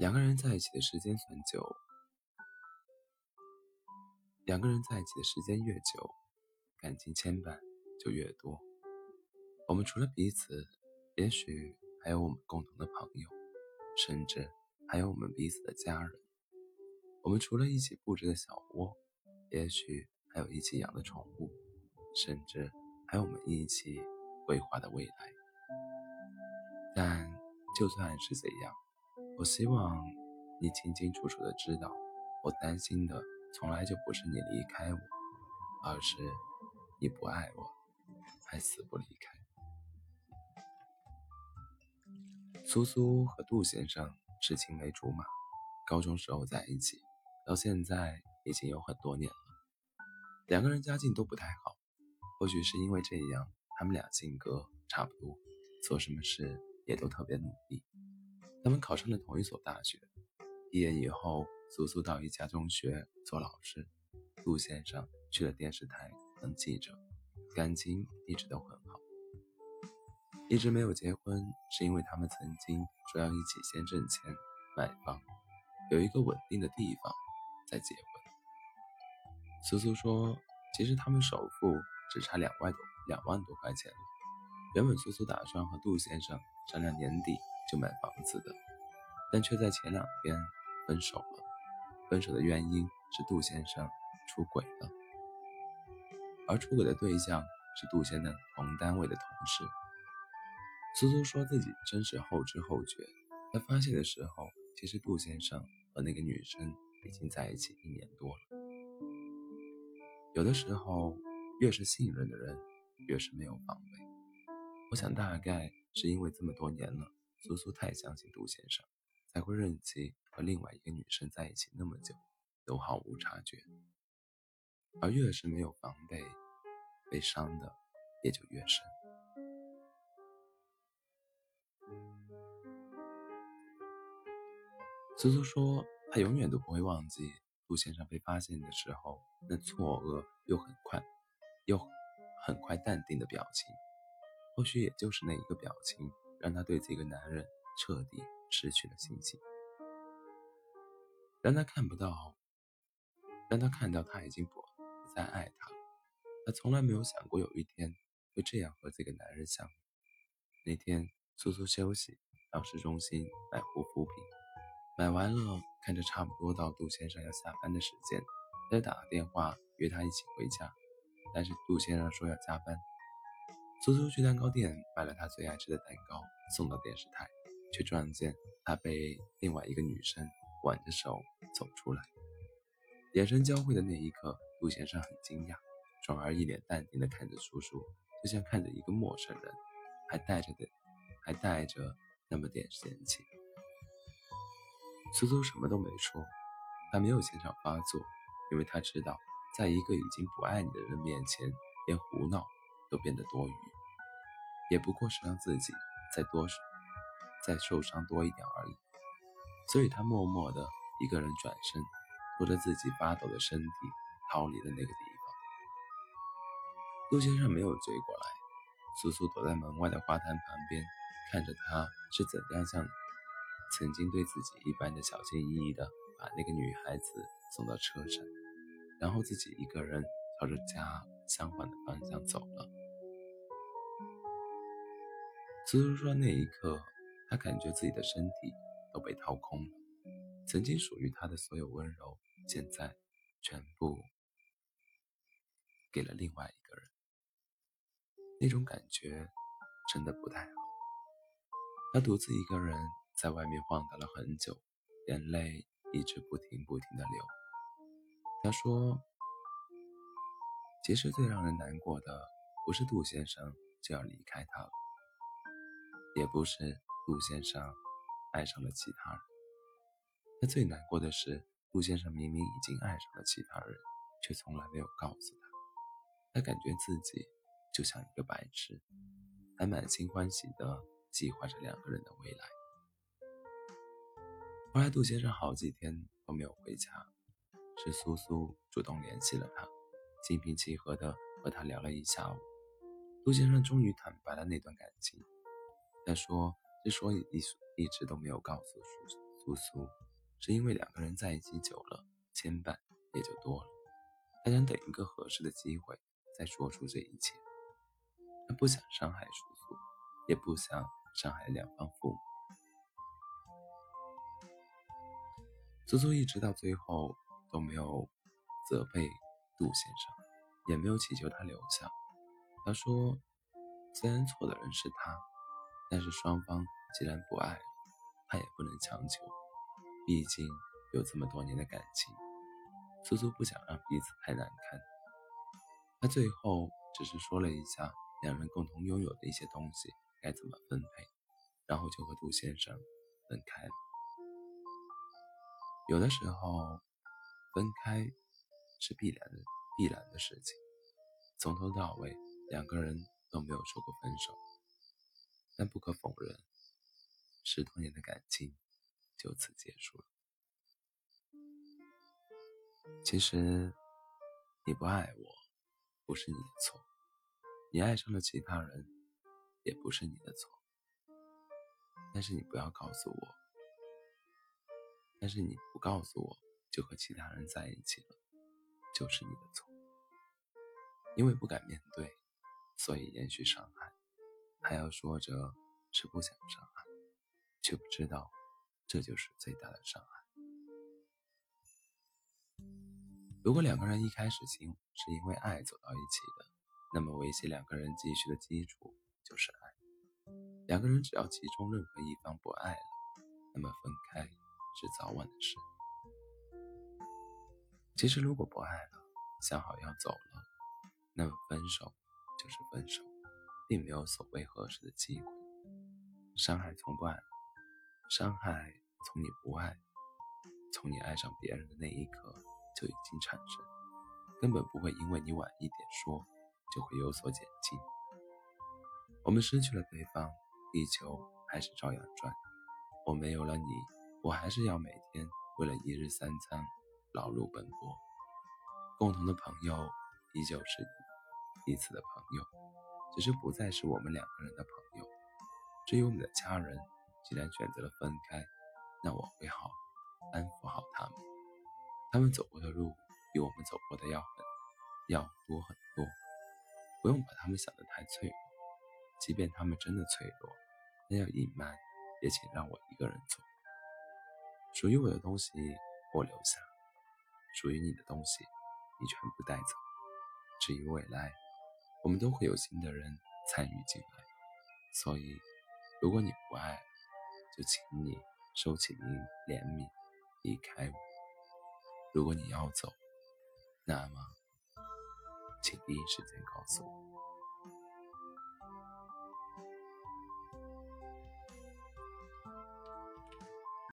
两个人在一起的时间算久，两个人在一起的时间越久，感情牵绊就越多。我们除了彼此，也许还有我们共同的朋友，甚至还有我们彼此的家人。我们除了一起布置的小窝，也许还有一起养的宠物，甚至还有我们一起规划的未来。但就算是这样，我希望你清清楚楚的知道，我担心的从来就不是你离开我，而是你不爱我，还死不离开。苏苏和杜先生是青梅竹马，高中时候在一起，到现在已经有很多年了。两个人家境都不太好，或许是因为这样，他们俩性格差不多，做什么事也都特别努力。他们考上了同一所大学，毕业以后，苏苏到一家中学做老师，杜先生去了电视台当记者，感情一直都很好。一直没有结婚，是因为他们曾经说要一起先挣钱买房，有一个稳定的地方再结婚。苏苏说，其实他们首付只差两万多两万多块钱了。原本苏苏打算和杜先生商量年底。就买房子的，但却在前两天分手了。分手的原因是杜先生出轨了，而出轨的对象是杜先生同单位的同事。苏苏说自己真是后知后觉，在发现的时候，其实杜先生和那个女生已经在一起一年多了。有的时候，越是信任的人，越是没有防备。我想，大概是因为这么多年了。苏苏太相信杜先生，才会任其和另外一个女生在一起那么久，都毫无察觉。而越是没有防备，被伤的也就越深。苏苏说，他永远都不会忘记杜先生被发现的时候那错愕又很快又很快淡定的表情。或许也就是那一个表情。让她对这个男人彻底失去了信心，让她看不到，让她看到他已经不再爱他了。他从来没有想过有一天会这样和这个男人相遇。那天，苏苏休息，到市中心买护肤品，买完了，看着差不多到杜先生要下班的时间，他打个电话约他一起回家，但是杜先生说要加班。苏苏去蛋糕店买了他最爱吃的蛋糕，送到电视台，却撞见他被另外一个女生挽着手走出来。眼神交汇的那一刻，陆先生很惊讶，转而一脸淡定地看着苏苏，就像看着一个陌生人，还带着的，还带着那么点嫌弃。苏苏什么都没说，他没有现场发作，因为他知道，在一个已经不爱你的人面前，连胡闹都变得多余。也不过是让自己再多再受伤多一点而已，所以他默默的一个人转身，拖着自己发抖的身体逃离了那个地方。陆先生没有追过来，苏苏躲在门外的花坛旁边，看着他是怎样像曾经对自己一般的小心翼翼的把那个女孩子送到车上，然后自己一个人朝着家相反的方向走了。苏苏说：“那一刻，他感觉自己的身体都被掏空了，曾经属于他的所有温柔，现在全部给了另外一个人。那种感觉真的不太好。他独自一个人在外面晃荡了很久，眼泪一直不停不停的流。他说：‘其实最让人难过的，不是杜先生就要离开他了。’”也不是陆先生爱上了其他人，他最难过的是，陆先生明明已经爱上了其他人，却从来没有告诉他。他感觉自己就像一个白痴，还满心欢喜地计划着两个人的未来。后来，杜先生好几天都没有回家，是苏苏主动联系了他，心平气和地和他聊了一下午。杜先生终于坦白了那段感情。他说：“之所以一一直都没有告诉苏苏苏，是因为两个人在一起久了，牵绊也就多了。他想等一个合适的机会再说出这一切。他不想伤害苏苏，也不想伤害两方父母。苏苏一直到最后都没有责备杜先生，也没有祈求他留下。他说：“虽然错的人是他，但是双方既然不爱了，他也不能强求。毕竟有这么多年的感情。”苏苏不想让彼此太难堪，他最后只是说了一下两人共同拥有的一些东西该怎么分配，然后就和杜先生分开了。有的时候，分开是必然的必然的事情，从头到尾两个人都没有说过分手，但不可否认，十多年的感情就此结束了。其实，你不爱我，不是你的错；你爱上了其他人，也不是你的错。但是你不要告诉我，但是你不告诉我就和其他人在一起了，就是你的错。因为不敢面对，所以延续伤害，还要说着是不想伤害，却不知道这就是最大的伤害。如果两个人一开始行是因为爱走到一起的，那么维系两个人继续的基础就是爱。两个人只要其中任何一方不爱了，那么分开是早晚的事。其实如果不爱了，想好要走了，那么分手就是分手，并没有所谓合适的机会。伤害从不爱，伤害从你不爱，从你爱上别人的那一刻。就已经产生，根本不会因为你晚一点说就会有所减轻。我们失去了对方，地球还是照样转。我没有了你，我还是要每天为了一日三餐劳碌奔波。共同的朋友依旧是彼此的朋友，只是不再是我们两个人的朋友。至于我们的家人，既然选择了分开，那我会好安抚好他们。他们走过的路比我们走过的要很要多很多，不用把他们想得太脆弱。即便他们真的脆弱，那要隐瞒，也请让我一个人做。属于我的东西我留下，属于你的东西你全部带走。至于未来，我们都会有新的人参与进来。所以，如果你不爱，就请你收起你怜悯，离开我。如果你要走，那么，请第一时间告诉我。